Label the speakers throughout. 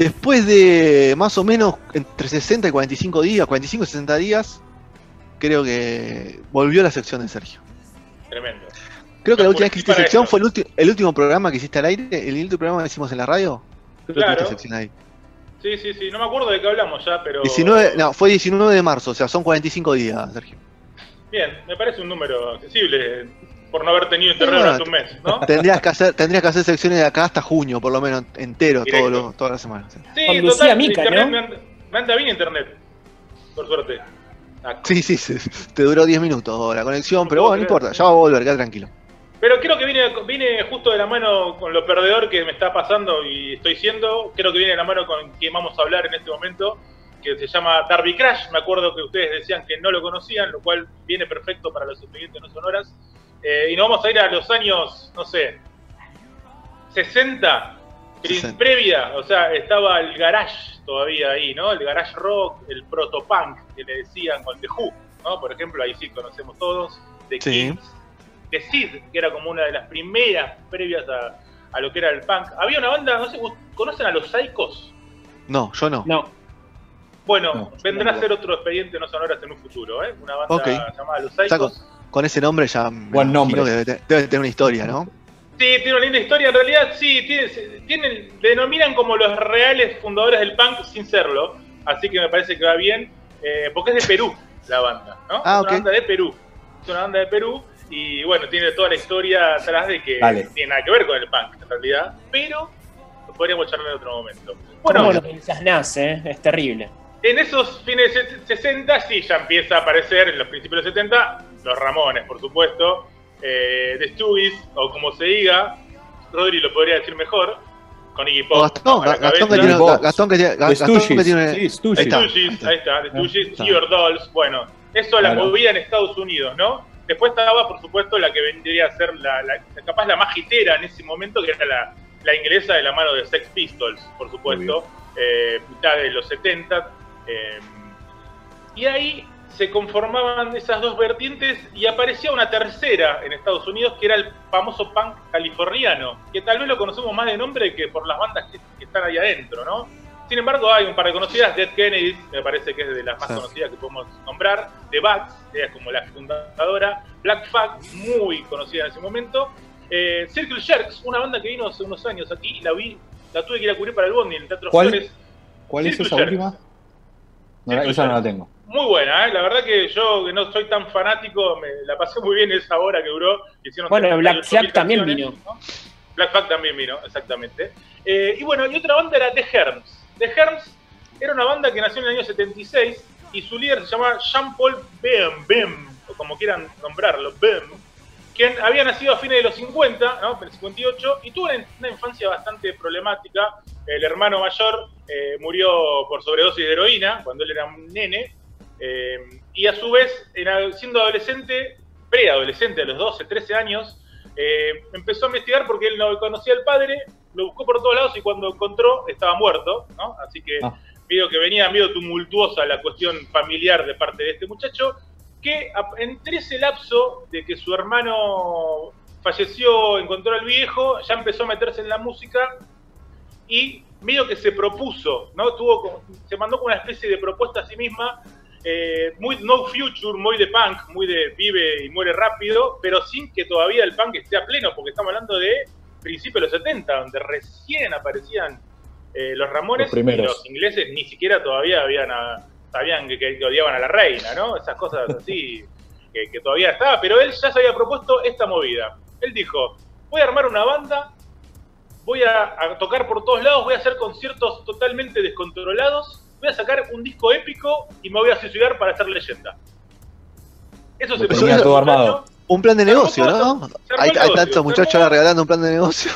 Speaker 1: Después de más o menos entre 60 y 45 días, 45 y 60 días, creo que volvió la sección de Sergio.
Speaker 2: Tremendo.
Speaker 1: Creo que la última vez que hiciste sección fue el, ulti- el último programa que hiciste al aire, el último programa que hicimos en la radio. Creo
Speaker 2: Claro.
Speaker 1: tuviste sección ahí.
Speaker 2: Sí, sí, sí. No me acuerdo de qué hablamos ya, pero.
Speaker 1: 19, no, fue 19 de marzo, o sea, son 45 días, Sergio.
Speaker 2: Bien, me parece un número accesible por no haber tenido internet
Speaker 1: No,
Speaker 2: durante un mes, ¿no?
Speaker 1: Tendrías que hacer, tendrías que hacer secciones de acá hasta junio, por lo menos, entero, todo lo- toda la semana. sí.
Speaker 2: Sí,
Speaker 3: Lucía Mica,
Speaker 2: internet
Speaker 3: ¿no?
Speaker 2: me, anda, me anda bien internet. Por suerte. Ah,
Speaker 1: Sí, sí, sí, te duró 10 minutos la conexión,
Speaker 2: No
Speaker 1: pero bueno, no importa, ya va a volver, queda tranquilo.
Speaker 2: Pero creo que viene, viene justo de la mano con lo perdedor que me está pasando y estoy siendo. Creo que viene de la mano con quien vamos a hablar en este momento, que se llama Darby Crash. Me acuerdo que ustedes decían que no lo conocían, lo cual viene perfecto para los expedientes no sonoras. Eh, y nos vamos a ir a los años, no sé, 60, pri-
Speaker 1: 60.
Speaker 2: previa, o sea, estaba el garage todavía ahí, ¿no? El garage rock, el protopunk que le decían con The Who, ¿no? Por ejemplo, ahí sí conocemos todos, The
Speaker 1: Sí.
Speaker 2: Kings, The Sid, que era como una de las primeras previas a, a lo que era el punk. Había una banda, no sé, ¿conocen a los Psychos?
Speaker 1: No, yo no.
Speaker 3: No,
Speaker 2: Bueno,
Speaker 3: No,
Speaker 2: vendrá
Speaker 3: no.
Speaker 2: a ser otro expediente no sonoras en un futuro, ¿eh? Una banda llamada Los
Speaker 1: con,
Speaker 2: Psychos.
Speaker 1: Con ese nombre ya
Speaker 3: Buen nombre.
Speaker 1: que debe, te- debe tener una historia, ¿no?
Speaker 2: Sí, tiene una linda historia. En realidad, sí, tiene, tienen, denominan como los reales fundadores del punk sin serlo. Así que me parece que va bien. eh, porque es de Perú la banda, ¿no?
Speaker 1: Ah,
Speaker 2: es una banda de Perú. Es una banda de Perú. Y bueno, tiene toda la historia atrás de que
Speaker 3: Dale.
Speaker 2: no tiene nada que ver con el punk, en realidad. Pero lo podríamos charlar en otro momento.
Speaker 3: ¿cómo
Speaker 2: Bueno,
Speaker 3: lo pensás nace? eh? Es terrible.
Speaker 2: En esos fines de 60 sí ya empieza a aparecer, en los principios de los 70, los Ramones, por supuesto, eh, The Stooges, o como se diga, Rodri lo podría decir mejor, con Iggy Pop.
Speaker 1: Gastón, Gastón que tiene. Gastón que tiene,
Speaker 3: The
Speaker 1: Gastón que
Speaker 3: Stooges,
Speaker 1: tiene,
Speaker 3: sí, Stooges.
Speaker 1: Ahí está, ahí está.
Speaker 2: ahí está, The Stooges. Your Dolls, bueno, eso la
Speaker 3: Claro.
Speaker 2: movida en Estados Unidos, ¿no? Después estaba, por supuesto, la que vendría a ser la, la- capaz la más hitera en ese momento, que era la, la inglesa de la mano de Sex Pistols, por supuesto, eh, mitad de los 70. Eh, y ahí se conformaban esas dos vertientes y aparecía una tercera en Estados Unidos, que era el famoso punk californiano, que tal vez lo conocemos más de nombre que por las bandas que, que están ahí adentro, ¿no? Sin embargo, hay un par de conocidas, Dead Kennedys, me parece que es de las más
Speaker 1: Sí.
Speaker 2: conocidas que podemos nombrar, The Bats, ella es como la fundadora, Black Flag, muy conocida en ese momento, eh, Circle Jerks, una banda que vino hace unos años aquí, la vi, la tuve que ir a cubrir para el Bondi en el Teatro
Speaker 4: ¿Cuál?
Speaker 2: Flores,
Speaker 4: ¿Cuál es esa
Speaker 2: Jerks.
Speaker 4: última?
Speaker 2: Circle
Speaker 4: esa no la tengo.
Speaker 2: Muy buena, ¿eh? la verdad que yo que no soy tan fanático, me la pasé muy bien esa hora que duró. Hicieron
Speaker 3: Bueno,
Speaker 2: 38.000
Speaker 3: Black Flag también vino.
Speaker 2: ¿no? Black Flag también vino, exactamente. Eh, y bueno, y otra banda era The Herms. The Herms era una banda que nació en el año 76 y su líder se llamaba Jean-Paul Bem, Bem, o como quieran nombrarlo, Bem, quien había nacido a fines de los 50, ¿no? en el 58, y tuvo una, una infancia bastante problemática. El hermano mayor eh, murió por sobredosis de heroína cuando él era un nene, eh, y a su vez, siendo adolescente, preadolescente, a los 12, 13 años, eh, empezó a investigar porque él no conocía al padre, lo buscó por todos lados y cuando encontró estaba muerto, ¿no? Así que
Speaker 4: Ah.
Speaker 2: que venía medio tumultuosa la cuestión familiar de parte de este muchacho, que entre ese lapso de que su hermano falleció, encontró al viejo, ya empezó a meterse en la música y medio que se propuso, ¿no? Tuvo como- se mandó con una especie de propuesta a sí misma, eh, muy no future, muy de punk, muy de vive y muere rápido, pero sin que todavía el punk esté a pleno, porque estamos hablando de principios de los 70, donde recién aparecían eh, los Ramones
Speaker 4: Los
Speaker 2: y los ingleses ni siquiera todavía habían a- sabían que odiaban a la reina, ¿no? Esas cosas así que, que todavía estaba, pero él ya se había propuesto esta movida. Él dijo, voy a armar una banda, voy a, a tocar por todos lados, voy a hacer conciertos totalmente descontrolados, voy a sacar un disco épico y me voy a suicidar para hacer leyenda. Eso se propuso
Speaker 4: todo armado.
Speaker 1: Un plan de negocio, ¿no? Hay, tantos muchachos ahora regalando un plan de negocio.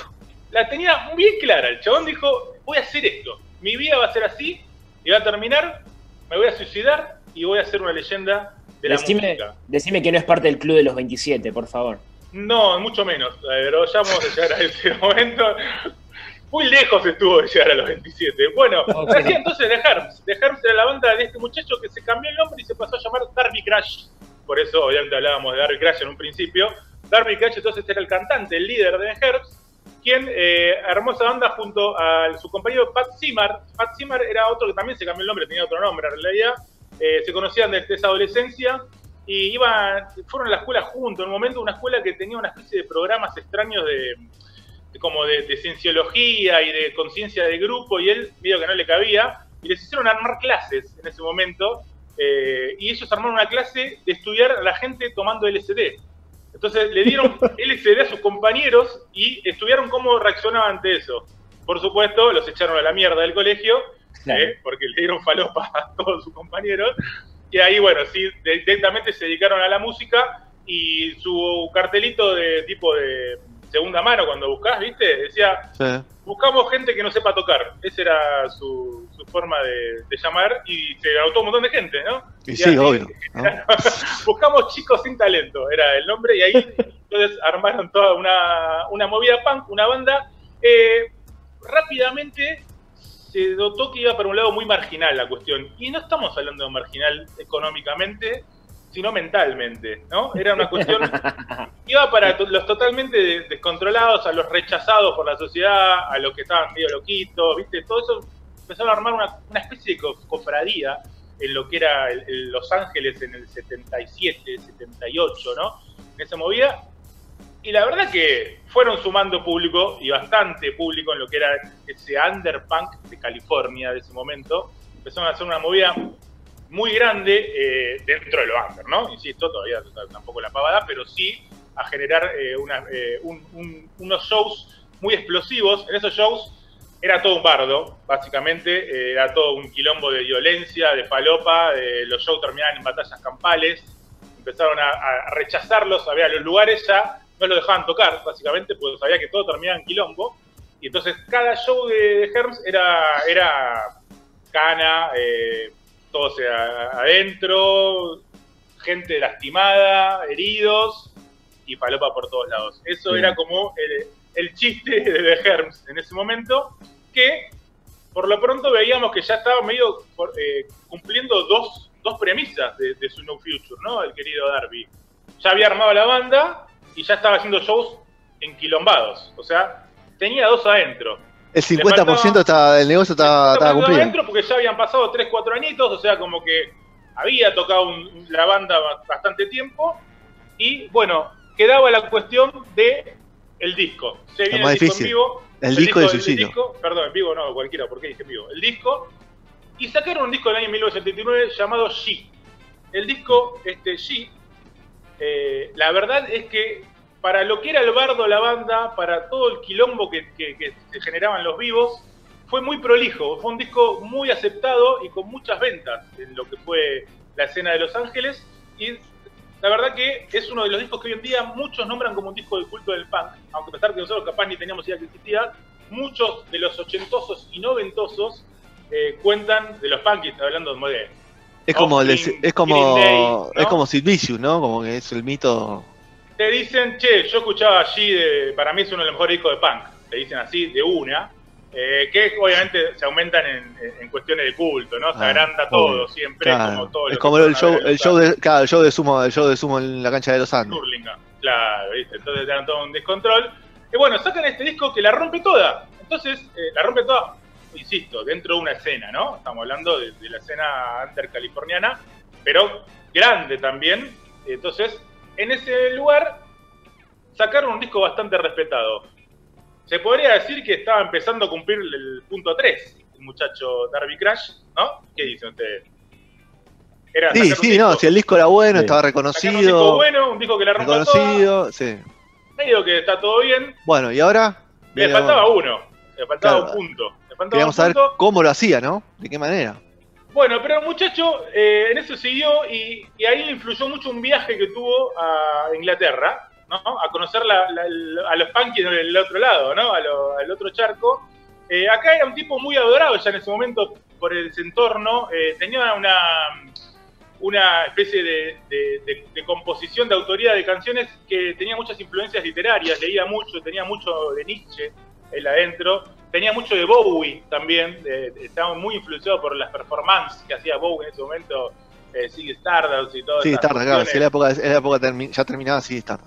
Speaker 2: la tenía bien clara. El chabón dijo, voy a hacer esto. Mi vida va a ser así y va a terminar, me voy a suicidar y voy a ser una leyenda de la
Speaker 3: Decime,
Speaker 2: música.
Speaker 3: decime que no es parte del club de los 27, por favor.
Speaker 2: No, mucho menos, pero ya vamos a llegar a ese momento. Muy lejos estuvo de llegar a los 27. Bueno,
Speaker 3: Ok.
Speaker 2: decía entonces The Herms. The Herms era la banda de este muchacho que se cambió el nombre y se pasó a llamar Darby Crash. Por eso, obviamente, hablábamos de Darby Crash en un principio. Darby Crash entonces era el cantante, el líder de The Herms, quien eh, armó esa banda junto a su compañero Pat Simar. Pat Simar era otro que también se cambió el nombre, tenía otro nombre en realidad. Eh, se conocían desde esa adolescencia y iban, fueron a la escuela juntos. En un momento, una escuela que tenía una especie de programas extraños de, de como de, de cienciología y de conciencia de grupo, y él medio que no le cabía, y les hicieron armar clases en ese momento. eh, y ellos armaron una clase de estudiar a la gente tomando LSD. Entonces le dieron LSD a sus compañeros y estudiaron cómo reaccionaban ante eso. Por supuesto, los echaron a la mierda del colegio,
Speaker 3: Claro.
Speaker 2: ¿eh? porque le dieron falopa a todos sus compañeros. Y ahí, bueno, sí, directamente se dedicaron a la música y su cartelito de tipo de segunda mano, cuando buscás, ¿viste? Decía,
Speaker 1: Sí.
Speaker 2: buscamos gente que no sepa tocar. Esa era su, su forma de, de llamar y se anotó un montón de gente, ¿no?
Speaker 1: Y sí,
Speaker 2: así,
Speaker 1: obvio. ¿no?
Speaker 2: buscamos chicos sin talento, era el nombre, y ahí entonces armaron toda una, una movida punk, una banda. Eh, rápidamente se notó que iba para un lado muy marginal la cuestión. Y no estamos hablando de marginal económicamente, sino mentalmente, ¿no? Era una cuestión iba para los totalmente de- descontrolados, a los rechazados por la sociedad, a los que estaban medio loquitos, ¿viste? Todo eso empezaron a armar una, una especie de co- cofradía en lo que era el- el Los Ángeles en el 77, 78, ¿no? En esa movida. Y la verdad que fueron sumando público, y bastante público, en lo que era ese underpunk de California de ese momento. Empezaron a hacer una movida muy grande eh, dentro de lo under, ¿no? Insisto, todavía tampoco la pavada, pero sí a generar eh, una- eh, un- un- unos shows muy explosivos. En esos shows era todo un bardo, básicamente, eh, era todo un quilombo de violencia, de falopa, eh, los shows terminaban en batallas campales, empezaron a, a rechazarlos, había los lugares ya no los dejaban tocar, básicamente, porque sabía que todo terminaba en quilombo. Y entonces cada show de, de Herms era, era cana, eh, todo sea adentro, gente lastimada, heridos y falopa por todos lados. Eso era como el, el chiste de The Herms en ese momento, que por lo pronto veíamos que ya estaba medio eh, cumpliendo dos, dos premisas de, de su No Future, ¿no? El querido Darby. Ya había armado la banda y ya estaba haciendo shows enquilombados. O sea, tenía dos adentro.
Speaker 1: El 50% está, del negocio estaba, estaba
Speaker 2: Estaba
Speaker 1: cumplido.
Speaker 2: adentro porque ya habían pasado 3, 4 añitos, o sea, como que había tocado un- la banda ba- bastante tiempo. Y bueno, quedaba la cuestión de el disco. Se viene el disco
Speaker 1: difícil.
Speaker 2: en vivo.
Speaker 1: El disco de suicidio.
Speaker 2: disco- perdón, en vivo no, cualquiera, ¿por qué dije en vivo? El disco. Y sacaron un disco del año 1979 llamado She. El disco, este, She, eh, la verdad es que para lo que era el bardo la banda, para todo el quilombo que, se generaban los vivos, fue muy prolijo. Fue un disco muy aceptado y con muchas ventas en lo que fue la escena de Los Ángeles. Y la verdad que es uno de los discos que hoy en día muchos nombran como un disco de culto del punk, aunque a pesar que nosotros capaz ni teníamos idea que existía, muchos de los ochentosos y noventosos eh, cuentan de los punkies, hablando de
Speaker 1: Es como, el es como,
Speaker 2: Day, ¿no?
Speaker 1: es como Sid Vicious, ¿no? Como que es el mito.
Speaker 2: te dicen, che, yo escuchaba allí, de, para mí es uno de los mejores discos de punk, te dicen así de una, eh, que obviamente se aumentan en, en cuestiones de culto, ¿no? Se
Speaker 1: Ah,
Speaker 2: agranda todo, siempre,
Speaker 1: Claro.
Speaker 2: como todo.
Speaker 1: es como el show, el show de, claro, el show de sumo, el show de sumo en la cancha de los Andes.
Speaker 2: Hurlingham. Claro, ¿viste? Entonces eran todo un descontrol. Y bueno, sacan este disco que la rompe toda. Entonces, eh, la rompe toda, insisto, dentro de una escena, ¿no? Estamos hablando de, de la escena undercaliforniana, pero grande también. Entonces, en ese lugar, sacaron un disco bastante respetado. Se podría decir que estaba empezando a cumplir el punto 3, el muchacho Darby Crash, ¿no? ¿Qué dicen ustedes? Era
Speaker 1: Sí, sí, no, si el disco era bueno,
Speaker 3: Sí.
Speaker 1: estaba
Speaker 2: sacar un disco
Speaker 1: reconocido,
Speaker 2: bueno, un disco que la rompa toda,
Speaker 1: reconocido, sí.
Speaker 2: medio que está todo bien.
Speaker 1: Bueno, y ahora
Speaker 2: Le faltaba uno, le faltaba
Speaker 1: Claro.
Speaker 2: un punto. Le faltaba
Speaker 1: queríamos
Speaker 2: un
Speaker 1: saber
Speaker 2: punto.
Speaker 1: cómo lo hacía, ¿no? ¿De qué manera?
Speaker 2: Bueno, pero el muchacho eh, en eso siguió y, y ahí le influyó mucho un viaje que tuvo a Inglaterra, ¿no? A conocer la- la- la- a los punkies del otro lado, ¿no? A lo- al otro charco. Eh, acá era un tipo muy adorado ya en ese momento por ese entorno. eh, tenía una, una especie de, de- de composición de autoría de canciones que tenía muchas influencias literarias, leía mucho, tenía mucho de Nietzsche él adentro, tenía mucho de Bowie también, de- estaba muy influenciado por las performances que hacía Bowie en ese momento, eh, Ziggy Stardust y todo
Speaker 1: Sí,
Speaker 2: esas
Speaker 1: tarde, claro. Si la época, en la época termi- ya terminaba, sí, tarde.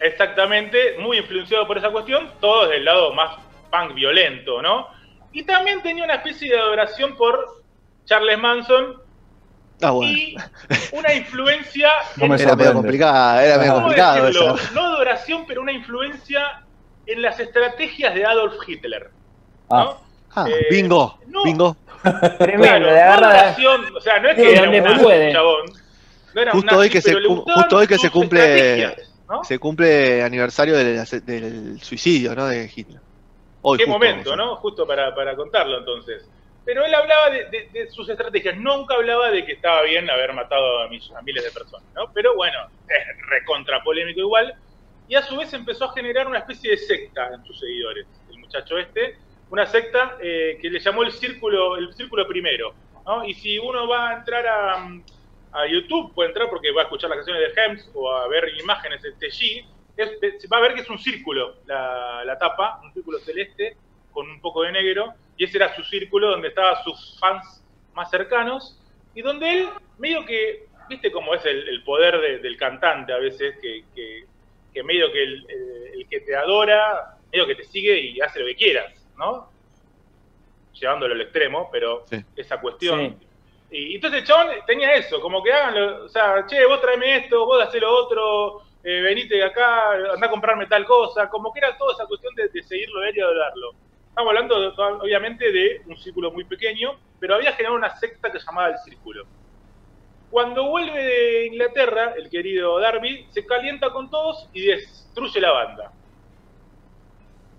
Speaker 2: Exactamente, muy influenciado por esa cuestión, todo desde el lado más punk violento, ¿no? Y también tenía una especie de adoración por Charles Manson
Speaker 1: Ah, bueno.
Speaker 2: y una influencia
Speaker 4: No me
Speaker 1: Era medio complicada, era medio
Speaker 2: ¿cómo
Speaker 1: complicado
Speaker 2: decirlo?
Speaker 1: eso.
Speaker 2: No adoración, pero una influencia en las estrategias de Adolf Hitler,
Speaker 4: Ah,
Speaker 2: ¿no?
Speaker 1: Ah,
Speaker 2: Eh,
Speaker 1: bingo,
Speaker 2: no.
Speaker 1: bingo.
Speaker 3: Tremendo, de
Speaker 2: no
Speaker 3: agarra
Speaker 2: adoración, o sea, no es que era un
Speaker 3: puede.
Speaker 2: chabón. No era un
Speaker 1: Justo hoy
Speaker 2: nazi,
Speaker 1: que se justo hoy que se cumple-. Se cumple aniversario del, del suicidio, ¿no? De Hitler. Hoy,
Speaker 2: Qué
Speaker 1: justo,
Speaker 2: momento. ¿no? Justo para, para contarlo entonces. Pero él hablaba de, de- de sus estrategias, nunca hablaba de que estaba bien haber matado a, mis- a miles de personas, ¿no? Pero bueno, es recontra polémico igual. Y a su vez empezó a generar una especie de secta en sus seguidores, el muchacho este, una secta eh, que le llamó el círculo, el círculo primero, ¿no? Y si uno va a entrar a, mm, a YouTube, puede entrar porque va a escuchar las canciones de Hems o a ver imágenes de TG, va a ver que es un círculo la, la tapa, un círculo celeste con un poco de negro, y ese era su círculo donde estaban sus fans más cercanos, y donde él, medio que, viste cómo es el, el poder de- del cantante a veces, que, que- que medio que el, el- el que te adora, medio que te sigue y hace lo que quieras, ¿no? Llevándolo al extremo, pero
Speaker 1: Sí.
Speaker 2: esa cuestión. Y entonces el chabón tenía eso, como que háganlo, o sea, che, vos tráeme esto, vos hacé lo otro, eh, venite de acá, anda a comprarme tal cosa, como que era toda esa cuestión de, de seguirlo él y adorarlo. Estamos hablando, de- obviamente, de un círculo muy pequeño, pero había generado una secta que se llamaba el Círculo. Cuando vuelve de Inglaterra, el querido Darby se calienta con todos y destruye la banda.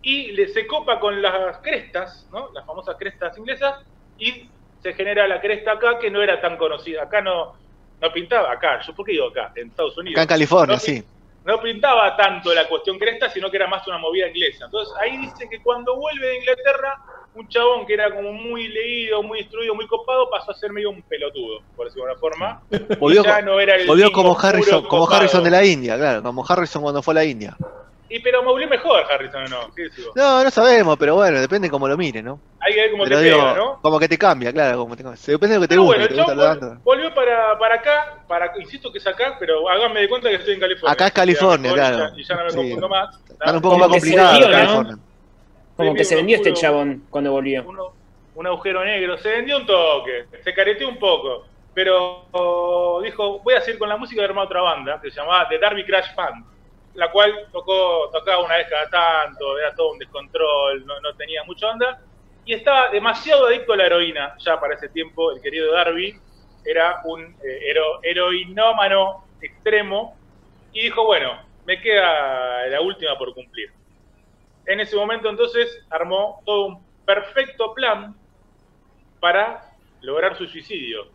Speaker 2: Y le, se copa con las crestas, ¿no? las famosas crestas inglesas, y se genera la cresta acá que no era tan conocida. Acá no, no pintaba, acá, yo por qué digo acá, en Estados Unidos.
Speaker 1: Acá en California,
Speaker 2: No,
Speaker 1: sí.
Speaker 2: no pintaba tanto la cuestión cresta, sino que era más una movida inglesa. Entonces ahí dice que cuando vuelve de Inglaterra, un chabón que era como muy leído, muy instruido, muy copado, pasó a ser medio un pelotudo, por decirlo de alguna forma.
Speaker 1: Volvió,
Speaker 2: ya no era el
Speaker 1: volvió como Harrison, como
Speaker 2: copado.
Speaker 1: Harrison de la India, claro, como Harrison cuando fue a la India.
Speaker 2: Y pero volvió mejor Harrison, ¿o ¿no?
Speaker 1: No, no sabemos, pero bueno, depende cómo lo mire, ¿no?
Speaker 2: Hay que ver cómo
Speaker 1: Pero
Speaker 2: te
Speaker 1: digo,
Speaker 2: pega, ¿no?
Speaker 1: como que te cambia, claro, como te cambia. Depende de lo que te guste,
Speaker 2: bueno,
Speaker 1: te gusta
Speaker 2: vol- volvió para, para acá, para, insisto que es acá, pero háganme de cuenta que estoy en California.
Speaker 1: Acá es California, claro.
Speaker 2: Y ya no me
Speaker 1: Sí.
Speaker 2: confundo más.
Speaker 1: Están un poco más
Speaker 3: vendió, ¿no? Como que se vendió este chabón cuando volvió.
Speaker 2: uno- un agujero negro. Se vendió un toque, se careteó un poco, pero oh, dijo, voy a seguir con la música de armar otra banda que se llamaba The Darby Crash Band, la cual tocó, tocaba una vez cada tanto, era todo un descontrol, no, no tenía mucha onda, y estaba demasiado adicto a la heroína ya para ese tiempo, el querido Darby era un eh, hero- heroinómano extremo, y dijo, bueno, me queda la última por cumplir. En ese momento entonces armó todo un perfecto plan para lograr su suicidio.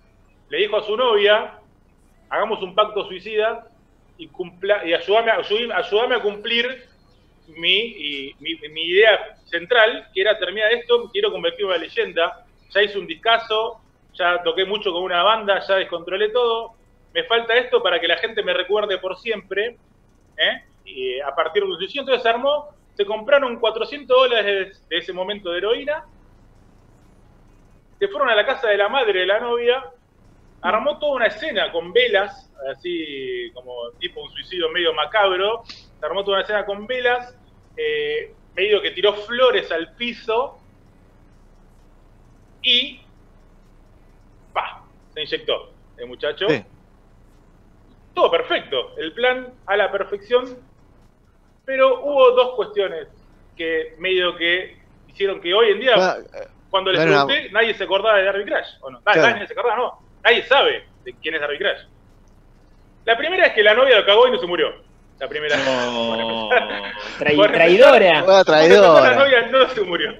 Speaker 2: Le dijo a su novia, hagamos un pacto suicida y, cumpla, y ayúdame, a- cumplir mi, idea central, que era terminar esto, quiero convertirme en una leyenda, ya hice un discazo, ya toqué mucho con una banda, ya descontrolé todo, me falta esto para que la gente me recuerde por siempre, ¿eh? y eh, a partir de un suicidio, entonces armó, se compraron 400 dólares de ese momento de heroína, se fueron a la casa de la madre de la novia, armó toda una escena con velas, así como tipo un suicidio medio macabro, se armó toda una escena con velas, eh, medio que tiró flores al piso. Y pa, se inyectó el muchacho.
Speaker 1: Sí.
Speaker 2: Todo perfecto, el plan a la perfección, pero hubo dos cuestiones que medio que hicieron que hoy en día
Speaker 1: Ah,
Speaker 2: cuando les
Speaker 1: Claro,
Speaker 2: pregunté, nadie se acordaba de Darby Crash, ¿o no?
Speaker 1: Claro.
Speaker 2: Nadie se acordaba, no. Nadie sabe de quién es Darby Crash. La primera es que la novia lo cagó y no se murió. La primera.
Speaker 3: No. Traidora.
Speaker 2: Para empezar, La
Speaker 1: traidora.
Speaker 2: novia no se murió.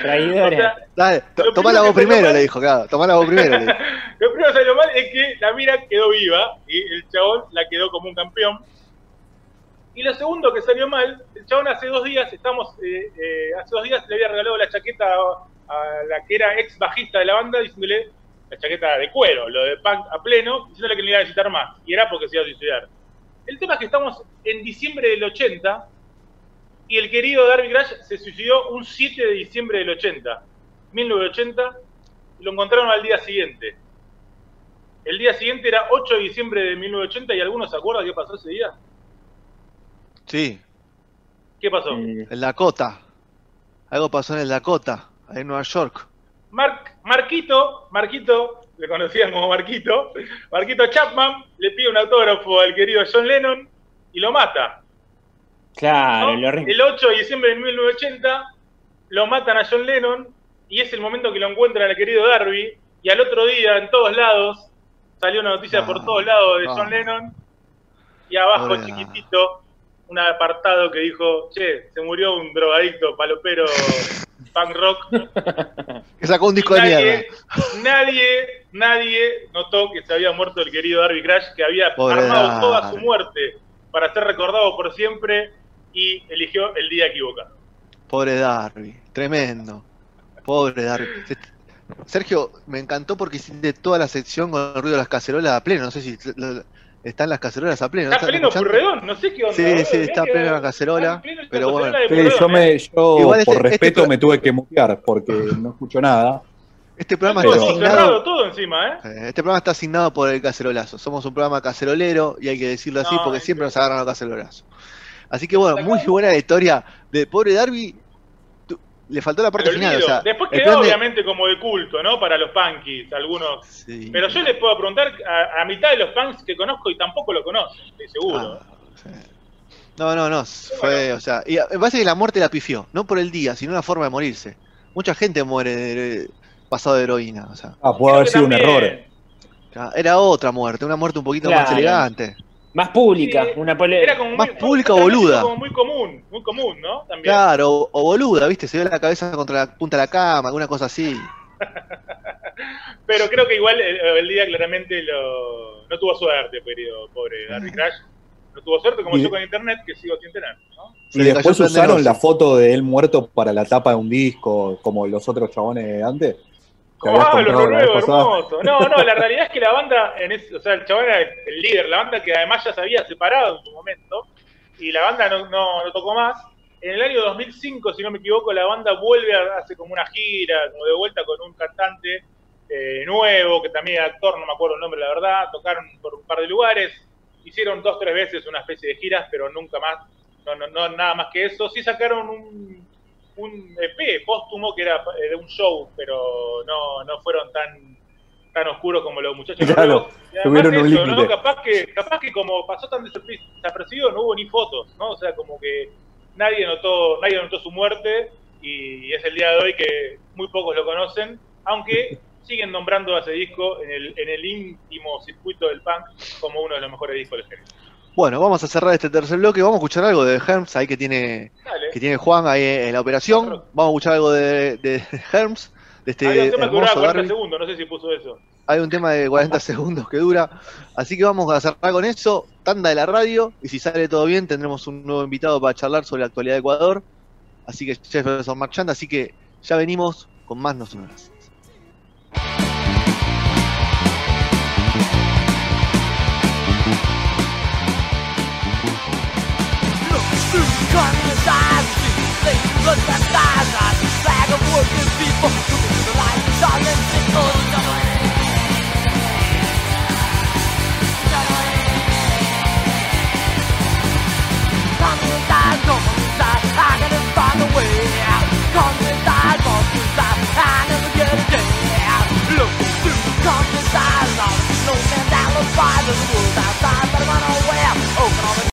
Speaker 3: Traidora.
Speaker 2: O sea,
Speaker 1: Dale, tomá la
Speaker 2: primero
Speaker 1: voz primero, le dijo, claro. Tomá la voz primero, le dijo.
Speaker 2: Lo primero que salió mal es que la mira quedó viva y el chabón la quedó como un campeón. Y lo segundo que salió mal, el chabón hace dos días, estamos, eh, eh, hace dos días le había regalado la chaqueta a, la que era ex bajista de la banda, diciéndole, la chaqueta de cuero, lo de punk a pleno, diciéndole que no iba a visitar más. Y era porque se iba a suicidar. El tema es que estamos en diciembre del 80 y el querido Darby Crash se suicidó un 7 de diciembre del 80, 1980, y lo encontraron al día siguiente. El día siguiente era 8 de diciembre de 1980 y algunos se acuerdan qué pasó ese día.
Speaker 1: Sí,
Speaker 2: ¿Qué pasó?
Speaker 3: Eh,
Speaker 1: el Dakota. Algo pasó en el Dakota, ahí en Nueva York.
Speaker 2: Mark, Marquito, Marquito, le conocían como Marquito, Marquito Chapman le pide un autógrafo al querido John Lennon y lo mata.
Speaker 3: claro,
Speaker 2: ¿no?
Speaker 3: lo
Speaker 2: El 8 de diciembre de 1980 lo matan a John Lennon y es el momento que lo encuentran al querido Darby y al otro día en todos lados salió una noticia
Speaker 1: No,
Speaker 2: por todos lados de. John Lennon y abajo
Speaker 1: Pobre
Speaker 2: chiquitito un apartado que dijo, che, se murió un drogadicto palopero punk rock
Speaker 1: Que sacó un disco de mierda.
Speaker 2: nadie, nadie notó que se había muerto el querido Darby Crash, que había
Speaker 1: Pobre
Speaker 2: armado
Speaker 1: Darby.
Speaker 2: toda su muerte para ser recordado por siempre y eligió el día equivocado.
Speaker 1: Pobre Darby, tremendo. Pobre Darby. Sergio, me encantó porque hiciste toda la sección con el ruido de las cacerolas a pleno. No sé si están las cacerolas a pleno. ¿no
Speaker 2: Está pleno? Purredón, no sé qué onda.
Speaker 1: Sí, sí, está pleno la cacerola,
Speaker 2: pleno
Speaker 1: pero bueno.
Speaker 4: Sí,
Speaker 2: Purredón,
Speaker 4: yo, me, yo
Speaker 1: Igual este-
Speaker 4: por
Speaker 1: este
Speaker 4: respeto me tuve que mutear porque no escucho nada.
Speaker 1: Este programa
Speaker 2: Todo
Speaker 1: está
Speaker 2: cerrado
Speaker 1: asignado.
Speaker 2: todo encima, ¿eh?
Speaker 1: eh, Este programa está asignado por el cacerolazo. Somos un programa cacerolero y hay que decirlo así
Speaker 2: No,
Speaker 1: porque siempre
Speaker 2: que-
Speaker 1: nos agarran los cacerolazos. Así que bueno, muy buena la historia de pobre Darby. Le faltó la parte
Speaker 2: Al
Speaker 1: final. O
Speaker 2: olvido.
Speaker 1: sea,
Speaker 2: Después quedó
Speaker 1: de-
Speaker 2: obviamente como de culto, ¿no? Para los punkies, algunos.
Speaker 1: Sí.
Speaker 2: Pero yo les puedo preguntar a, a mitad de los punks que conozco y tampoco lo conocen, estoy seguro.
Speaker 1: Ah, sí. No, no, no. Fue, o sea, y me parece que la muerte la pifió, no por el día, sino una forma de morirse. Mucha gente muere de- pasado de heroína, o sea,
Speaker 4: Ah, puede haber sido un error.
Speaker 1: era otra muerte, una muerte un poquito más elegante.
Speaker 3: Más pública,
Speaker 2: Sí,
Speaker 3: una
Speaker 2: Era como
Speaker 1: Más
Speaker 2: muy,
Speaker 1: pública o boluda.
Speaker 2: Como muy común, muy común, ¿no? También.
Speaker 1: Claro, o, o boluda, ¿viste? Se ve la cabeza contra la punta de la cama, alguna cosa así.
Speaker 2: Pero creo que igual el, el día claramente lo, no tuvo suerte, querido pobre Darby Crash. No tuvo suerte como
Speaker 4: Y-
Speaker 2: yo con internet, que sigo sin tener. ¿no?
Speaker 4: Y después usaron la foto de él muerto para la tapa de un disco, como los otros chabones de antes.
Speaker 2: Ah, lo hermoso. No, no, la realidad es que la banda, en ese- o sea, el chabón era el líder, la banda que además ya se había separado en su momento, y la banda no, no, no tocó más. En el año 2005, si no me equivoco, la banda vuelve a hace como una gira, como de vuelta con un cantante eh, nuevo, que también era actor, no me acuerdo el nombre, la verdad, tocaron por un par de lugares, hicieron dos, tres veces una especie de giras, pero nunca más, no, no, no nada más que eso. Sí sacaron un, un EP póstumo que era eh, de un show, pero no, no fueron tan tan oscuros como los muchachos
Speaker 4: Claro, tuvieron un
Speaker 2: eso, ¿no? Capaz que, capaz que como pasó tan desaperci- desapercibido, no hubo ni fotos, ¿no? O sea, como que nadie notó, nadie notó su muerte y es el día de hoy que muy pocos lo conocen, aunque siguen nombrando a ese disco en el, en el íntimo circuito del punk como uno de los mejores discos del género.
Speaker 1: Bueno, vamos a cerrar este tercer bloque. Vamos a escuchar algo de Herms, ahí que tiene,
Speaker 2: Dale.
Speaker 1: que tiene Juan ahí en la operación. Vamos a escuchar algo de, de Herms, de este
Speaker 2: Había un tema que
Speaker 1: hermoso
Speaker 2: 40
Speaker 1: Darby.
Speaker 2: segundos, no sé si puso eso.
Speaker 1: Hay un tema de 40 segundos que dura. Así que vamos a cerrar con eso. Tanda de la radio. Y si sale todo bien, tendremos un nuevo invitado para charlar sobre la actualidad de Ecuador. Así que Jefferson Marchand. Así que ya venimos con más no sonoras.
Speaker 5: Look at eyes,